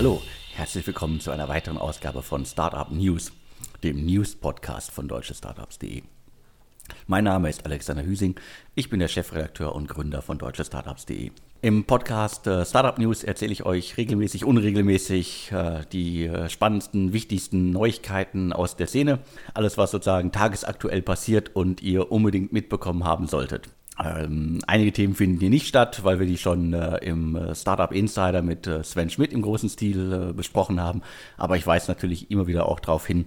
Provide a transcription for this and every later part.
Hallo, herzlich willkommen zu einer weiteren Ausgabe von Startup News, dem News-Podcast von deutschestartups.de. Mein Name ist Alexander Hüsing, ich bin der Chefredakteur und Gründer von deutschestartups.de. Im Podcast äh, Startup News erzähle ich euch regelmäßig, unregelmäßig äh, die äh, spannendsten, wichtigsten Neuigkeiten aus der Szene. Alles, was sozusagen tagesaktuell passiert und ihr unbedingt mitbekommen haben solltet. Ähm, einige Themen finden hier nicht statt, weil wir die schon äh, im äh, Startup Insider mit äh, Sven Schmidt im großen Stil besprochen haben. Aber ich weise natürlich immer wieder auch darauf hin,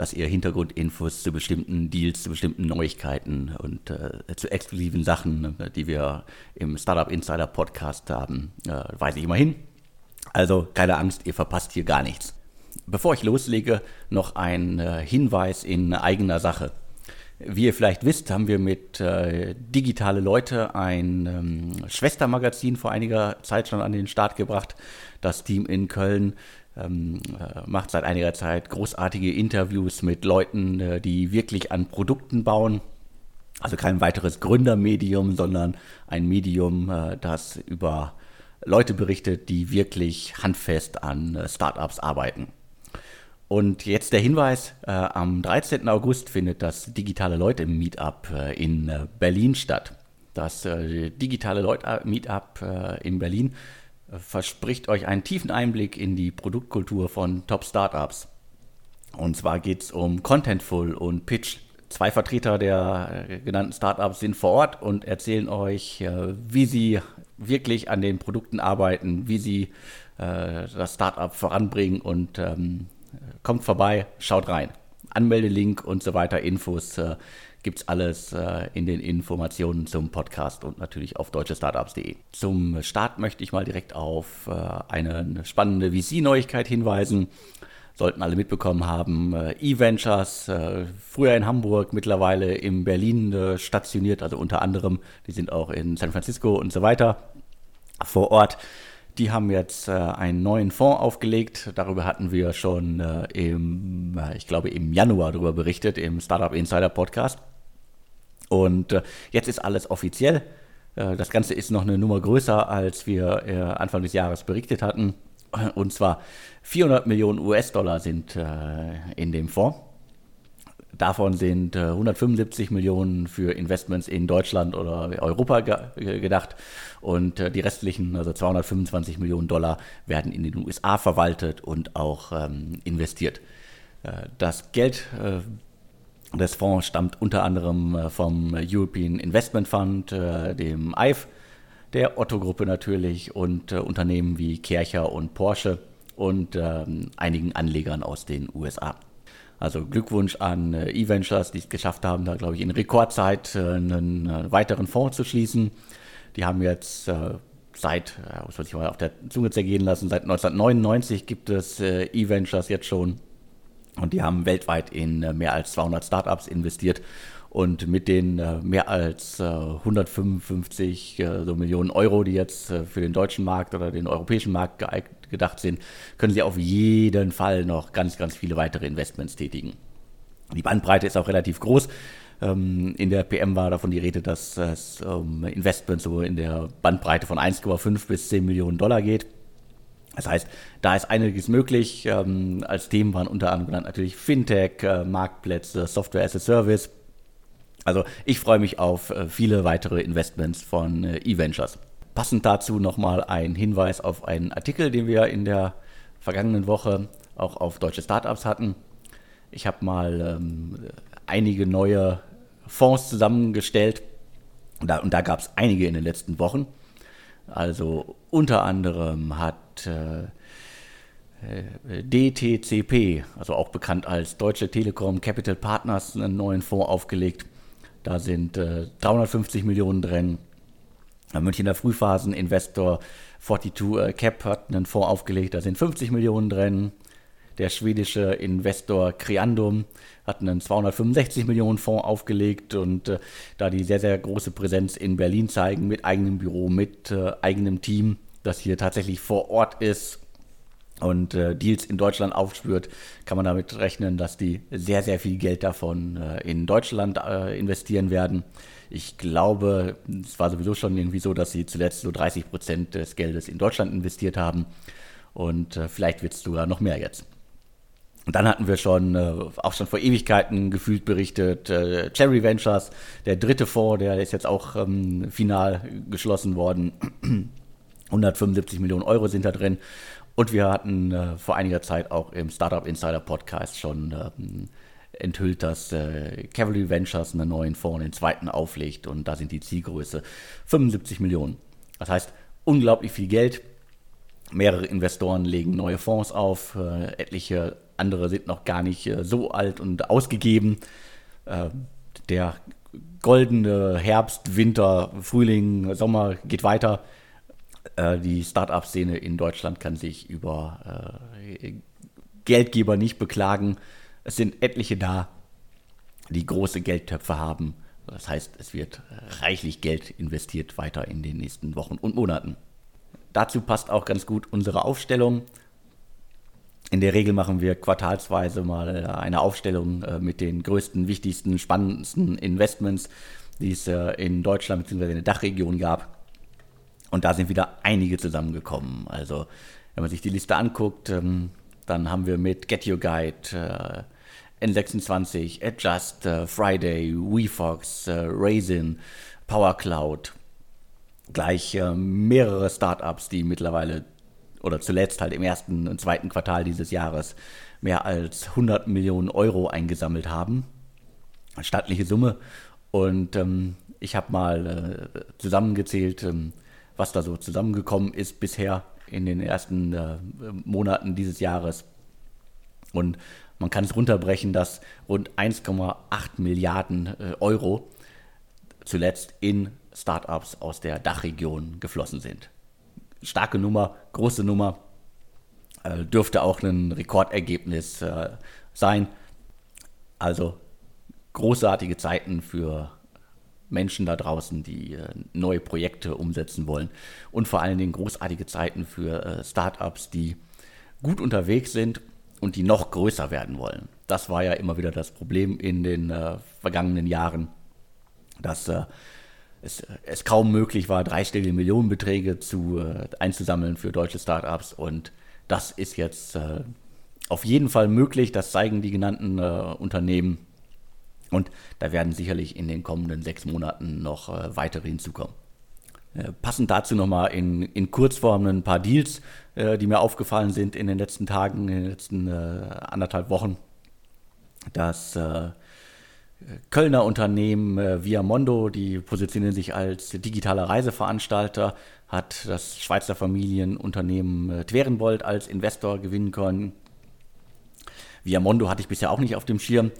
dass ihr Hintergrundinfos zu bestimmten Deals, zu bestimmten Neuigkeiten und äh, zu exklusiven Sachen, äh, die wir im Startup Insider Podcast haben, äh, weise ich immer hin. Also keine Angst, ihr verpasst hier gar nichts. Bevor ich loslege, noch ein äh, Hinweis in eigener Sache. Wie ihr vielleicht wisst, haben wir mit äh, Digitale Leute ein ähm, Schwestermagazin vor einiger Zeit schon an den Start gebracht. Das Team in Köln ähm, äh, macht seit einiger Zeit großartige Interviews mit Leuten, äh, die wirklich an Produkten bauen. Also kein weiteres Gründermedium, sondern ein Medium, äh, das über Leute berichtet, die wirklich handfest an äh, Startups arbeiten. Und jetzt der Hinweis, äh, am 13. August findet das Digitale Leute Meetup äh, in Berlin statt. Das Digitale Leute Meetup in Berlin verspricht euch einen tiefen Einblick in die Produktkultur von Top-Startups. Und zwar geht es um Contentful und Pitch. Zwei Vertreter der äh, genannten Startups sind vor Ort und erzählen euch, äh, wie sie wirklich an den Produkten arbeiten, wie sie äh, das Startup voranbringen und ähm, kommt vorbei, schaut rein. Anmeldelink und so weiter, Infos gibt es alles äh, in den Informationen zum Podcast und natürlich auf deutschestartups.de. Zum Start möchte ich mal direkt auf äh, eine spannende VC-Neuigkeit hinweisen. Sollten alle mitbekommen haben, äh, E-Ventures, äh, früher in Hamburg, mittlerweile in Berlin äh, stationiert, also unter anderem, die sind auch in San Francisco und so weiter vor Ort. Die haben jetzt äh, einen neuen Fonds aufgelegt. Darüber hatten wir schon äh, im, äh, ich glaube, im Januar darüber berichtet, im Startup Insider Podcast. Und äh, jetzt ist alles offiziell. Äh, das Ganze ist noch eine Nummer größer, als wir äh, Anfang des Jahres berichtet hatten. Und zwar 400 Millionen US-Dollar sind in dem Fonds. Davon sind 175 Millionen für Investments in Deutschland oder Europa ge gedacht und die restlichen, also 225 Millionen Dollar, werden in den USA verwaltet und auch ähm, investiert. Das Geld des Fonds stammt unter anderem äh, vom European Investment Fund, äh, dem EIF, der Otto-Gruppe natürlich und äh, Unternehmen wie Kercher und Porsche und ähm, einigen Anlegern aus den USA. Also Glückwunsch an E-Ventures, die es geschafft haben, da glaube ich in Rekordzeit einen weiteren Fonds zu schließen. Die haben jetzt seit, muss man sich mal auf der Zunge zergehen lassen, seit 1999 gibt es E-Ventures jetzt schon und die haben weltweit in äh, mehr als 200 Startups investiert. Und mit den äh, mehr als 155 äh, so Millionen Euro, die jetzt für den deutschen Markt oder den europäischen Markt gedacht sind, können sie auf jeden Fall noch ganz, ganz viele weitere Investments tätigen. Die Bandbreite ist auch relativ groß. Ähm, in der PM war davon die Rede, dass es um Investments so in der Bandbreite von 1,5 bis 10 Millionen Dollar geht. Das heißt, da ist einiges möglich. Ähm, als Themen waren unter anderem natürlich Fintech, äh, Marktplätze, Software as a Service. Also ich freue mich auf äh, viele weitere Investments von äh, E-Ventures. Passend dazu nochmal ein Hinweis auf einen Artikel, den wir in der vergangenen Woche auch auf deutsche Startups hatten. Ich habe mal ähm, einige neue Fonds zusammengestellt und da, und da gab es einige in den letzten Wochen. Also unter anderem hat äh, äh DTCP, also auch bekannt als Deutsche Telekom Capital Partners, einen neuen Fonds aufgelegt. Da sind äh, 350 Millionen drin. Münchner Frühphasen-Investor 42 äh, Cap hat einen Fonds aufgelegt, da sind 50 Millionen drin. Der schwedische Investor Creandum hat einen 265 Millionen Fonds aufgelegt und äh, da die sehr, sehr große Präsenz in Berlin zeigen, mit eigenem Büro, mit äh, eigenem Team, das hier tatsächlich vor Ort ist und äh, Deals in Deutschland aufspürt, kann man damit rechnen, dass die sehr, sehr viel Geld davon äh, in Deutschland äh, investieren werden. Ich glaube, es war sowieso schon irgendwie so, dass sie zuletzt so 30 Prozent des Geldes in Deutschland investiert haben. und äh, vielleicht wird es sogar noch mehr jetzt. Und dann hatten wir schon, äh, auch schon vor Ewigkeiten gefühlt berichtet, äh, Cherry Ventures, der dritte Fonds, der ist jetzt auch ähm, final geschlossen worden. 175 Millionen Euro sind da drin. Und wir hatten äh, vor einiger Zeit auch im Startup Insider Podcast schon ähm, enthüllt, dass äh, Cavalry Ventures einen neuen Fonds, den zweiten auflegt. Und da sind die Zielgröße 75 Millionen. Das heißt, unglaublich viel Geld. Mehrere Investoren legen neue Fonds auf, äh, etliche andere sind noch gar nicht äh, so alt und ausgegeben. Äh, der goldene Herbst, Winter, Frühling, Sommer geht weiter. Äh, die Start-up-Szene in Deutschland kann sich über Geldgeber nicht beklagen. Es sind etliche da, die große Geldtöpfe haben. Das heißt, es wird reichlich Geld investiert weiter in den nächsten Wochen und Monaten. Dazu passt auch ganz gut unsere Aufstellung. In der Regel machen wir quartalsweise mal äh, eine Aufstellung äh, mit den größten, wichtigsten, spannendsten Investments, die es äh, in Deutschland bzw. in der Dachregion gab. Und da sind wieder einige zusammengekommen. Also, wenn man sich die Liste anguckt, ähm, dann haben wir mit Get Your Guide, N26, Adjust, Friday, WeFox, Raisin, PowerCloud, gleich mehrere Startups, die mittlerweile oder zuletzt halt im ersten und zweiten Quartal dieses Jahres mehr als 100 Millionen Euro eingesammelt haben. Stattliche Summe. Und ähm, ich habe mal äh, zusammengezählt, ähm, was da so zusammengekommen ist bisher in den ersten äh, Monaten dieses Jahres. Und man kann es runterbrechen, dass rund 1,8 Milliarden äh, Euro zuletzt in Startups aus der Dachregion geflossen sind starke Nummer, große Nummer. Äh, dürfte auch ein Rekordergebnis äh, sein. Also großartige Zeiten für Menschen da draußen, die äh, neue Projekte umsetzen wollen. Und vor allen Dingen großartige Zeiten für äh, Startups, die gut unterwegs sind und die noch größer werden wollen. Das war ja immer wieder das Problem in den äh, vergangenen Jahren, dass es, es kaum möglich war, dreistellige Millionenbeträge zu, einzusammeln für deutsche Startups. Und das ist jetzt auf jeden Fall möglich. Das zeigen die genannten Unternehmen. Und da werden sicherlich in den kommenden sechs Monaten noch äh, weitere hinzukommen. Äh, passend dazu nochmal in, in Kurzform ein paar Deals, äh, die mir aufgefallen sind in den letzten Tagen, in den letzten anderthalb Wochen. Das Kölner Unternehmen äh, Viamondo, die positionieren sich als digitaler Reiseveranstalter, hat das Schweizer Familienunternehmen äh, Twerenbold als Investor gewinnen können. Viamondo hatte ich bisher auch nicht auf dem Schirm,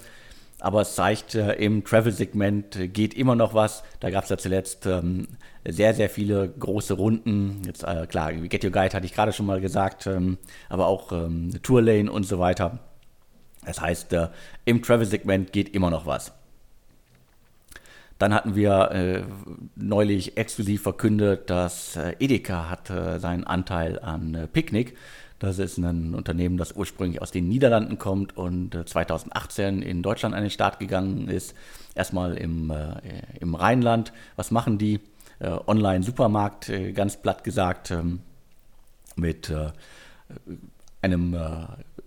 aber es zeigt, äh, im Travel-Segment äh, geht immer noch was. Da gab es ja zuletzt ähm, sehr, sehr viele große Runden. Jetzt äh, klar, Get Your Guide hatte ich gerade schon mal gesagt, ähm, aber auch ähm, Tourlane und so weiter. Das heißt, äh, im Travel-Segment geht immer noch was. Dann hatten wir äh, neulich exklusiv verkündet, dass äh, Edeka hat äh, seinen Anteil an äh, Picnic. Das ist ein Unternehmen, das ursprünglich aus den Niederlanden kommt und 2018 äh, in Deutschland an den Start gegangen ist. Erstmal im, äh, im Rheinland. Was machen die? Online-Supermarkt, ganz platt gesagt, ähm, mit einem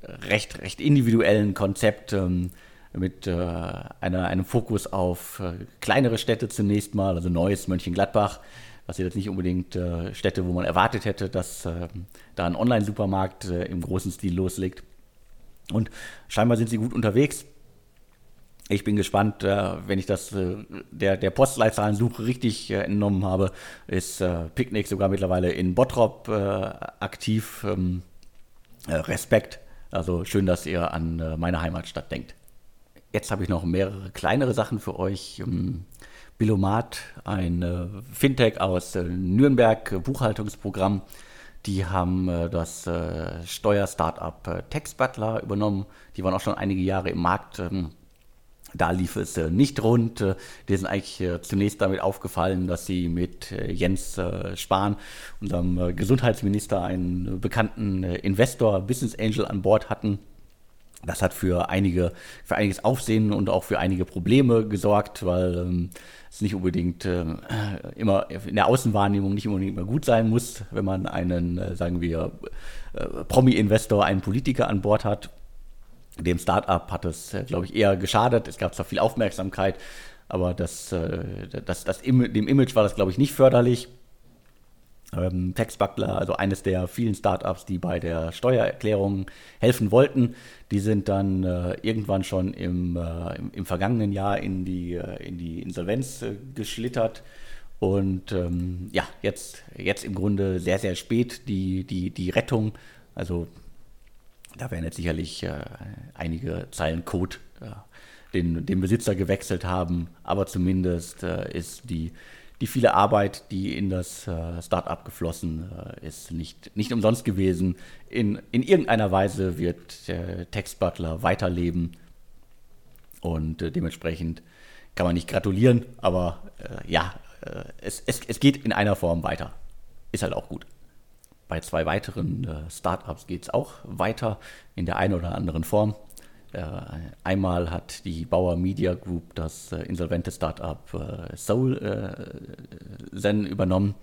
recht, recht individuellen Konzept ähm, mit äh, einer, einem Fokus auf äh, kleinere Städte zunächst mal, also Neues, Mönchengladbach, was jetzt nicht unbedingt äh, Städte, wo man erwartet hätte, dass äh, da ein Online-Supermarkt äh, im großen Stil loslegt. Und scheinbar sind sie gut unterwegs. Ich bin gespannt, äh, wenn ich das der, der Postleitzahlensuche richtig entnommen habe, ist Picknick sogar mittlerweile in Bottrop aktiv. Ähm, Respekt also schön, dass ihr an äh, meine Heimatstadt denkt. Jetzt habe ich noch mehrere kleinere Sachen für euch. Ähm, Billomat, ein äh, Fintech aus äh, Nürnberg, Buchhaltungsprogramm. Die haben das Steuer-Startup Tax Butler übernommen. Die waren auch schon einige Jahre im Markt. Ähm, da lief es äh, nicht rund. Äh, die sind eigentlich äh, zunächst damit aufgefallen, dass sie mit Jens Spahn, unserem Gesundheitsminister, einen bekannten Investor, Business Angel an Bord hatten. Das hat für einige, für einiges Aufsehen und auch für einige Probleme gesorgt, weil ähm, es nicht unbedingt äh, immer in der Außenwahrnehmung nicht unbedingt immer gut sein muss, wenn man einen, äh, sagen wir, äh, Promi-Investor, einen Politiker an Bord hat. Dem Startup hat es, äh, glaube ich, eher geschadet. Es gab zwar viel Aufmerksamkeit, aber das, äh, das, das, dem Image war das, glaube ich, nicht förderlich. Ähm, Textbuckler, also eines der vielen Startups, die bei der Steuererklärung helfen wollten, die sind dann äh, irgendwann schon im, äh, im, im, vergangenen Jahr in die, äh, in die Insolvenz äh, geschlittert. Und ähm, ja, jetzt, jetzt im Grunde sehr, sehr spät die, die, die Rettung. Also da werden jetzt sicherlich äh, einige Zeilen Code den, den Besitzer gewechselt haben, aber zumindest äh, ist die die viele Arbeit, die in das äh, Startup geflossen äh, ist, nicht, nicht umsonst gewesen. In, in irgendeiner Weise wird der Text Butler weiterleben und äh, dementsprechend kann man nicht gratulieren, aber äh, ja, äh, es, es, es geht in einer Form weiter. Ist halt auch gut. Bei zwei weiteren äh, Startups geht es auch weiter in der einen oder anderen Form. Äh, einmal hat die Bauer Media Group das äh, insolvente Startup äh, Soul Zen übernommen.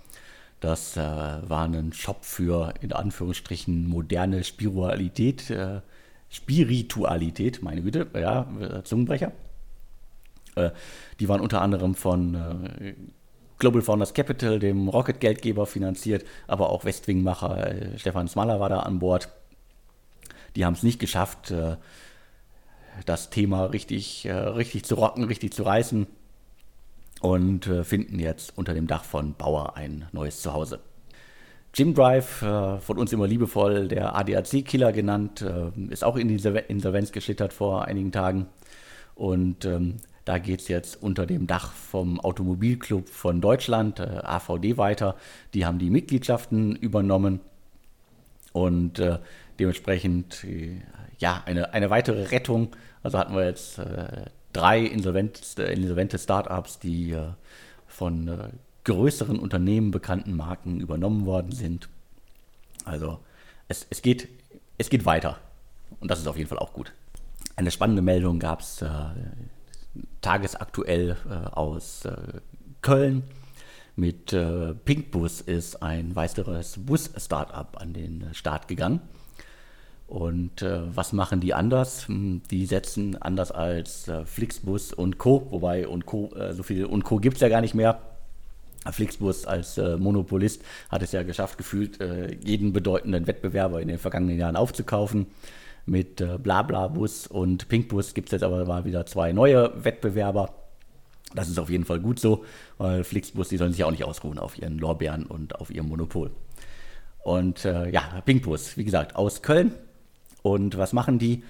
Das war ein Shop für in Anführungsstrichen moderne Spiritualität. Spiritualität, meine Güte, ja, Zungenbrecher. die waren unter anderem von Global Founders Capital, dem Rocket-Geldgeber, finanziert, aber auch Westwing-Macher Stefan Smaller war da an Bord. Die haben es nicht geschafft, das Thema richtig, äh, richtig zu rocken, richtig zu reißen und äh, finden jetzt unter dem Dach von Bauer ein neues Zuhause. Jim Drive, äh, von uns immer liebevoll der ADAC-Killer genannt, ist auch in die Insolvenz geschlittert vor einigen Tagen. Und ähm, da geht es jetzt unter dem Dach vom Automobilclub von Deutschland, AVD, weiter. Die haben die Mitgliedschaften übernommen und dementsprechend ja, eine, eine weitere Rettung also hatten wir jetzt äh, drei insolvent, äh, insolvente Startups, die äh, von äh, größeren Unternehmen bekannten Marken übernommen worden sind. Also es, es, geht, es geht weiter. Und das ist auf jeden Fall auch gut. Eine spannende Meldung gab es äh, tagesaktuell äh, aus Köln. Mit Pinkbus ist ein weiteres Bus-Startup an den Start gegangen. Und äh, was machen die anders? Hm, die setzen anders als äh, Flixbus und Co., wobei und Co., äh, so viel und Co. gibt es ja gar nicht mehr. Flixbus als äh, Monopolist hat es ja geschafft, gefühlt äh, jeden bedeutenden Wettbewerber in den vergangenen Jahren aufzukaufen. Mit äh, Blablabus und Pinkbus gibt es jetzt aber mal wieder zwei neue Wettbewerber. Das ist auf jeden Fall gut so, weil Flixbus, die sollen sich auch nicht ausruhen auf ihren Lorbeeren und auf ihrem Monopol. Und ja, Pinkbus, wie gesagt, aus Köln, und was machen die?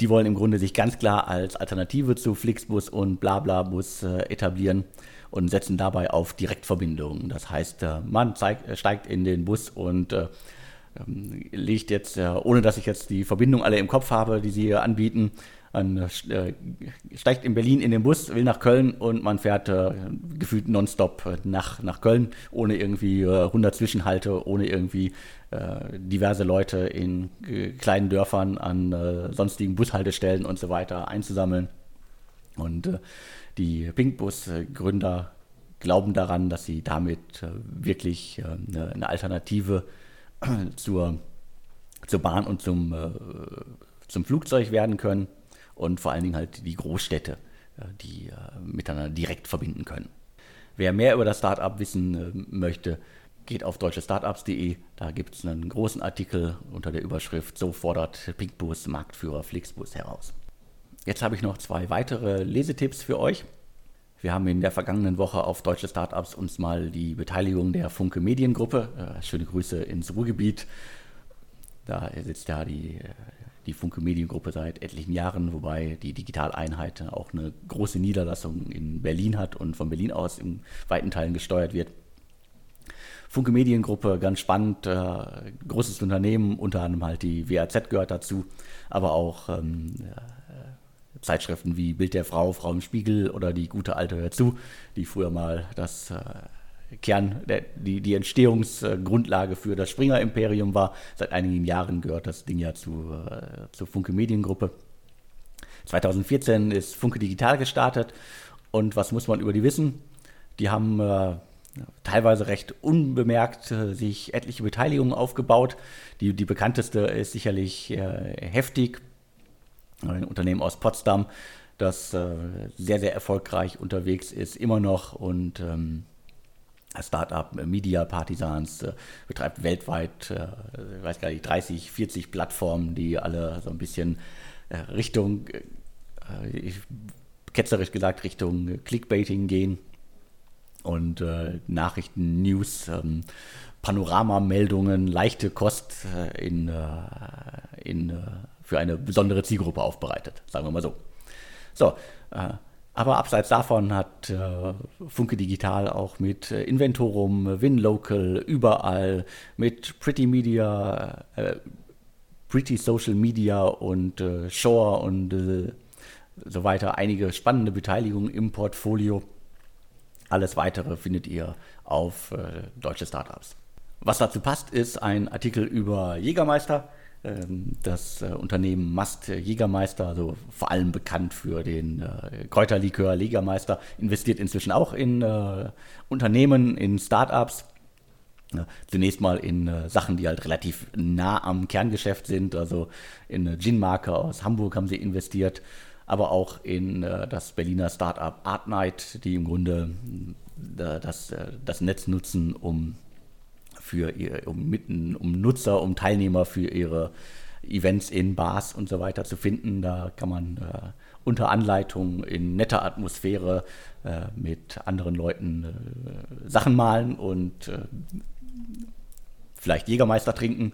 Die wollen im Grunde sich ganz klar als Alternative zu Flixbus und Blablabus äh, etablieren und setzen dabei auf Direktverbindungen. Das heißt, äh, man zeigt, äh, steigt in den Bus und äh, ähm, legt jetzt, äh, ohne dass ich jetzt die Verbindung alle im Kopf habe, die sie anbieten, man steigt in Berlin in den Bus, will nach Köln und man fährt äh, gefühlt nonstop nach, nach Köln, ohne irgendwie äh, 100 Zwischenhalte, ohne irgendwie diverse Leute in äh, kleinen Dörfern an äh, sonstigen Bushaltestellen und so weiter einzusammeln. Und die Pinkbus-Gründer glauben daran, dass sie damit wirklich eine, eine Alternative zur, zur Bahn und zum, zum Flugzeug werden können und vor allen Dingen halt die Großstädte, die miteinander direkt verbinden können. Wer mehr über das Startup wissen möchte, geht auf deutschestartups.de. Da gibt es einen großen Artikel unter der Überschrift So fordert Pinkbus Marktführer Flixbus heraus. Jetzt habe ich noch zwei weitere Lesetipps für euch. Wir haben in der vergangenen Woche auf Deutsche Startups uns mal die Beteiligung der Funke Mediengruppe, äh, schöne Grüße ins Ruhrgebiet. Da sitzt ja die, die Funke Mediengruppe seit etlichen Jahren, wobei die Digitaleinheit auch eine große Niederlassung in Berlin hat und von Berlin aus in weiten Teilen gesteuert wird. Funke Mediengruppe, ganz spannend, äh, großes Unternehmen, unter anderem halt die WAZ gehört dazu, aber auch ähm, äh, Zeitschriften wie Bild der Frau, Frau im Spiegel oder die gute alte Hör zu, die früher mal das äh, Kern, der, die, die Entstehungsgrundlage für das Springer-Imperium war. Seit einigen Jahren gehört das Ding ja zu, äh, zur Funke Mediengruppe. 2014 ist Funke Digital gestartet und was muss man über die wissen? Die haben äh, teilweise recht unbemerkt äh, sich etliche Beteiligungen aufgebaut. Die, die bekannteste ist sicherlich äh, Heftig, ein Unternehmen aus Potsdam, das äh, sehr, sehr erfolgreich unterwegs ist, immer noch und ähm, Startup Media Partisans äh, betreibt weltweit, äh, ich weiß gar nicht, 30, 40 Plattformen, die alle so ein bisschen Richtung, ketzerisch gesagt, Richtung Clickbaiting gehen und äh, Nachrichten, News, ähm, Panoramameldungen, leichte Kost äh, in, in, für eine besondere Zielgruppe aufbereitet, sagen wir mal so. So, aber abseits davon hat äh, Funke Digital auch mit äh, Inventorum, WinLocal, überall, mit Pretty Media, äh, Pretty Social Media und äh, Shore und äh, so weiter einige spannende Beteiligungen im Portfolio. Alles weitere findet ihr auf äh, deutsche Startups. Was dazu passt, ist ein Artikel über Jägermeister ähm, das äh, Unternehmen Mast Jägermeister, also vor allem bekannt für den äh, Kräuterlikör Jägermeister, investiert inzwischen auch in äh, Unternehmen, in Startups. Zunächst mal in Sachen, die halt relativ nah am Kerngeschäft sind, also in eine Gin-Marke aus Hamburg haben sie investiert, aber auch in das Berliner Startup Artnight, die im Grunde das, das Netz nutzen, um für ihr, um, mitten, um Nutzer, um Teilnehmer für ihre Events in Bars und so weiter zu finden. Da kann man äh, unter Anleitung in netter Atmosphäre äh, mit anderen Leuten äh, Sachen malen und äh, vielleicht Jägermeister trinken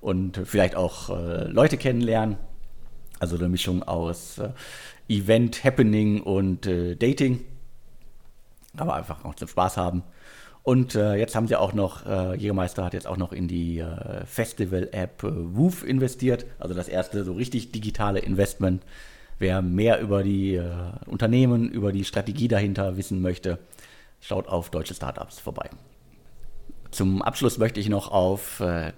und vielleicht auch äh, Leute kennenlernen. Also eine Mischung aus äh, Event, Happening und Dating. Aber einfach auch zum Spaß haben. Und äh, jetzt haben sie auch noch, äh, Jägermeister hat jetzt auch noch in die äh, Festival-App äh, Woof investiert, also das erste so richtig digitale Investment. Wer mehr über die äh, Unternehmen, über die Strategie dahinter wissen möchte, schaut auf deutsche Startups vorbei. Zum Abschluss möchte ich noch auf äh,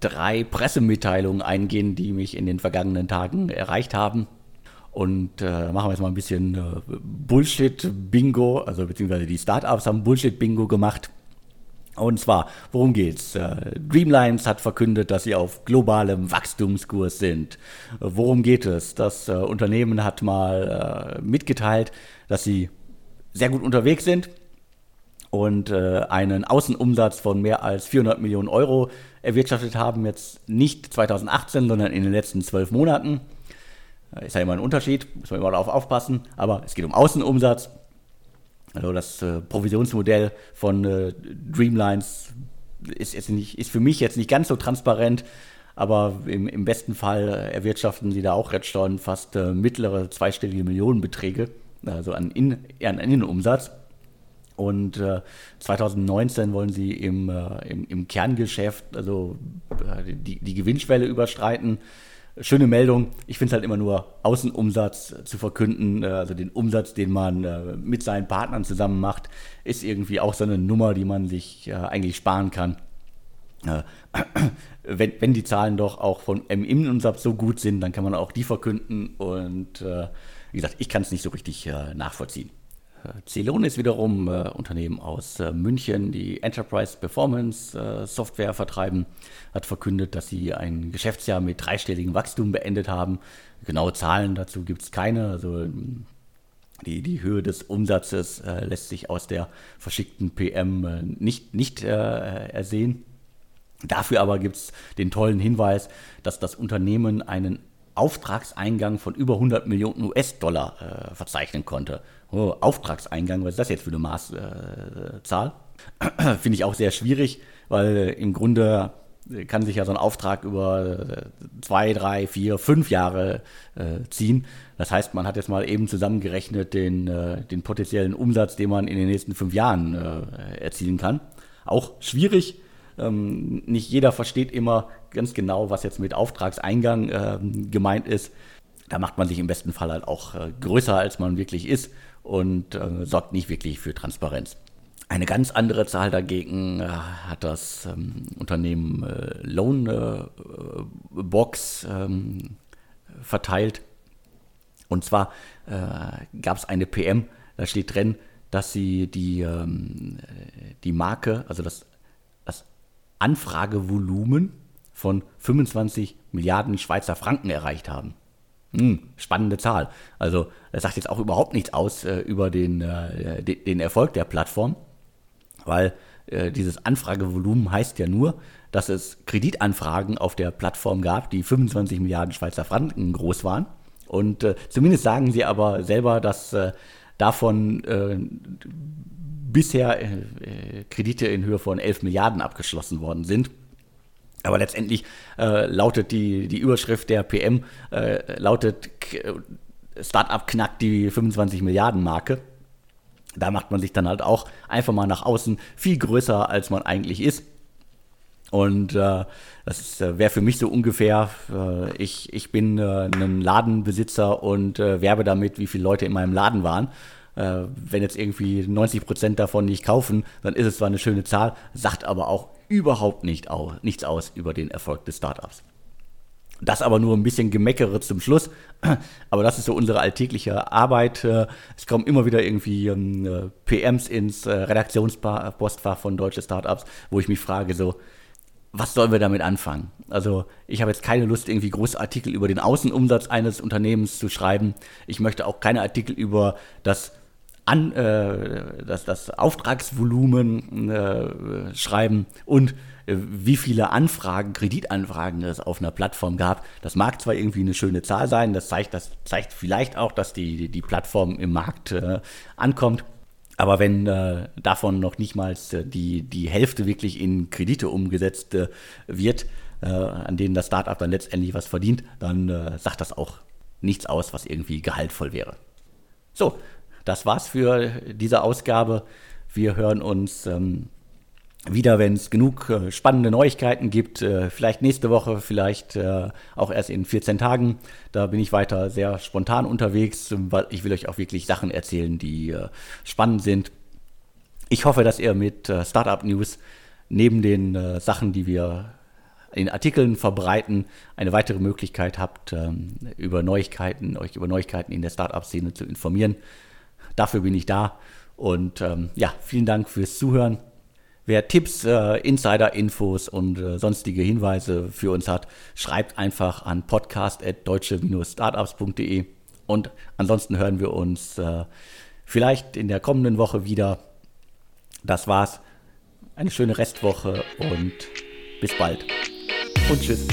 drei Pressemitteilungen eingehen, die mich in den vergangenen Tagen erreicht haben. Und äh, machen wir jetzt mal ein bisschen äh, Bullshit-Bingo, also beziehungsweise die Startups haben Bullshit-Bingo gemacht. Und zwar, worum geht's? Äh, Dreamlines hat verkündet, dass sie auf globalem Wachstumskurs sind. Worum geht es? Das äh, Unternehmen hat mal äh, mitgeteilt, dass sie sehr gut unterwegs sind und äh, einen Außenumsatz von mehr als 400 Millionen Euro erwirtschaftet haben, jetzt nicht 2018, sondern in den letzten zwölf Monaten. Ist ja immer ein Unterschied, muss man immer darauf aufpassen, aber es geht um Außenumsatz. Also das äh, Provisionsmodell von äh, Dreamlines ist, jetzt nicht, ist für mich jetzt nicht ganz so transparent, aber im, im besten Fall erwirtschaften sie da auch jetzt schon fast äh, mittlere zweistellige Millionenbeträge, also an, In, an Innenumsatz. Und äh, 2019 wollen sie im, äh, im, im, Kerngeschäft also äh, die, die Gewinnschwelle überschreiten schöne Meldung. Ich finde es halt immer nur Außenumsatz zu verkünden, äh, also den Umsatz, den man äh, mit seinen Partnern zusammen macht, ist irgendwie auch so eine Nummer, die man sich äh, eigentlich sparen kann. Wenn, wenn die Zahlen doch auch von im Innenumsatz so gut sind, dann kann man auch die verkünden und wie gesagt, ich kann es nicht so richtig nachvollziehen. Celon ist wiederum äh, Unternehmen aus äh, München, die Enterprise Performance äh, Software vertreiben, hat verkündet, dass sie ein Geschäftsjahr mit dreistelligem Wachstum beendet haben. Genaue Zahlen dazu gibt es keine. Also die, die Höhe des Umsatzes äh, lässt sich aus der verschickten PM äh, nicht, nicht äh, ersehen. Dafür aber gibt es den tollen Hinweis, dass das Unternehmen einen Auftragseingang von über 100 Millionen US-Dollar verzeichnen konnte oh, Auftragseingang, was ist das jetzt für eine Maßzahl? Äh, Finde ich auch sehr schwierig, weil im Grunde kann sich ja so ein Auftrag über äh, zwei, drei, vier, fünf Jahre äh, ziehen. Das heißt, man hat jetzt mal eben zusammengerechnet den, äh, den potenziellen Umsatz, den man in den nächsten fünf Jahren äh, erzielen kann. Auch schwierig. Ähm, nicht jeder versteht immer ganz genau, was jetzt mit Auftragseingang ähm, gemeint ist. Da macht man sich im besten Fall halt auch äh, größer, als man wirklich ist und äh, sorgt nicht wirklich für Transparenz. Eine ganz andere Zahl dagegen äh, hat das ähm, Unternehmen äh, Loanbox äh, ähm, verteilt. Und zwar äh, gab es eine PM, da steht drin, dass sie die, ähm, die Marke, also das Anfragevolumen von 25 Milliarden Schweizer Franken erreicht haben. Hm, spannende Zahl. Also das sagt jetzt auch überhaupt nichts aus äh, über den, äh, den, Erfolg der Plattform, weil äh, dieses Anfragevolumen heißt ja nur, dass es Kreditanfragen auf der Plattform gab, die 25 Milliarden Schweizer Franken groß waren. Und äh, zumindest sagen sie aber selber, dass äh, davon äh, bisher Kredite in Höhe von 11 Milliarden abgeschlossen worden sind. Aber letztendlich äh, lautet die, die Überschrift der PM, äh, lautet Startup knackt die 25 Milliarden Marke. Da macht man sich dann halt auch einfach mal nach außen viel größer, als man eigentlich ist. Und äh, das äh, wäre für mich so ungefähr, äh, ich, ich bin äh, ein Ladenbesitzer und werbe damit, wie viele Leute in meinem Laden waren. Wenn jetzt irgendwie 90 Prozent davon nicht kaufen, dann ist es zwar eine schöne Zahl, sagt aber auch überhaupt nicht au nichts aus über den Erfolg des Startups. Das aber nur ein bisschen Gemeckere zum Schluss. Aber das ist so unsere alltägliche Arbeit. Es kommen immer wieder irgendwie ähm, äh, PMs ins Redaktionspostfach von deutsche Startups, wo ich mich frage, so, was sollen wir damit anfangen? Also ich habe jetzt keine Lust, irgendwie große Artikel über den Außenumsatz eines Unternehmens zu schreiben. Ich möchte auch keine Artikel über das an, äh, das, das Auftragsvolumen äh, schreiben und äh, wie viele Anfragen, Kreditanfragen es auf einer Plattform gab. Das mag zwar irgendwie eine schöne Zahl sein, das zeigt, das zeigt vielleicht auch, dass die, die Plattform im Markt äh, ankommt. Aber wenn äh, davon noch nicht mal äh, die, die Hälfte wirklich in Kredite umgesetzt wird, an denen das Startup dann letztendlich was verdient, dann sagt das auch nichts aus, was irgendwie gehaltvoll wäre. So, das war's für diese Ausgabe. Wir hören uns ähm, wieder, wenn es genug äh, spannende Neuigkeiten gibt. Äh, vielleicht nächste Woche, vielleicht äh, auch erst in 14 Tagen. Da bin ich weiter sehr spontan unterwegs, weil ich will euch auch wirklich Sachen erzählen, die äh, spannend sind. Ich hoffe, dass ihr mit äh, Startup News neben den äh, Sachen, die wir in Artikeln verbreiten, eine weitere Möglichkeit habt, ähm, über Neuigkeiten, euch über Neuigkeiten in der Startup-Szene zu informieren. Dafür bin ich da. Und ähm, ja, vielen Dank fürs Zuhören. Wer Tipps, äh, Insider-Infos und äh, sonstige Hinweise für uns hat, schreibt einfach an podcast.deutsche-startups.de. Und ansonsten hören wir uns äh, vielleicht in der kommenden Woche wieder. Das war's. Eine schöne Restwoche und bis bald. Und tschüss.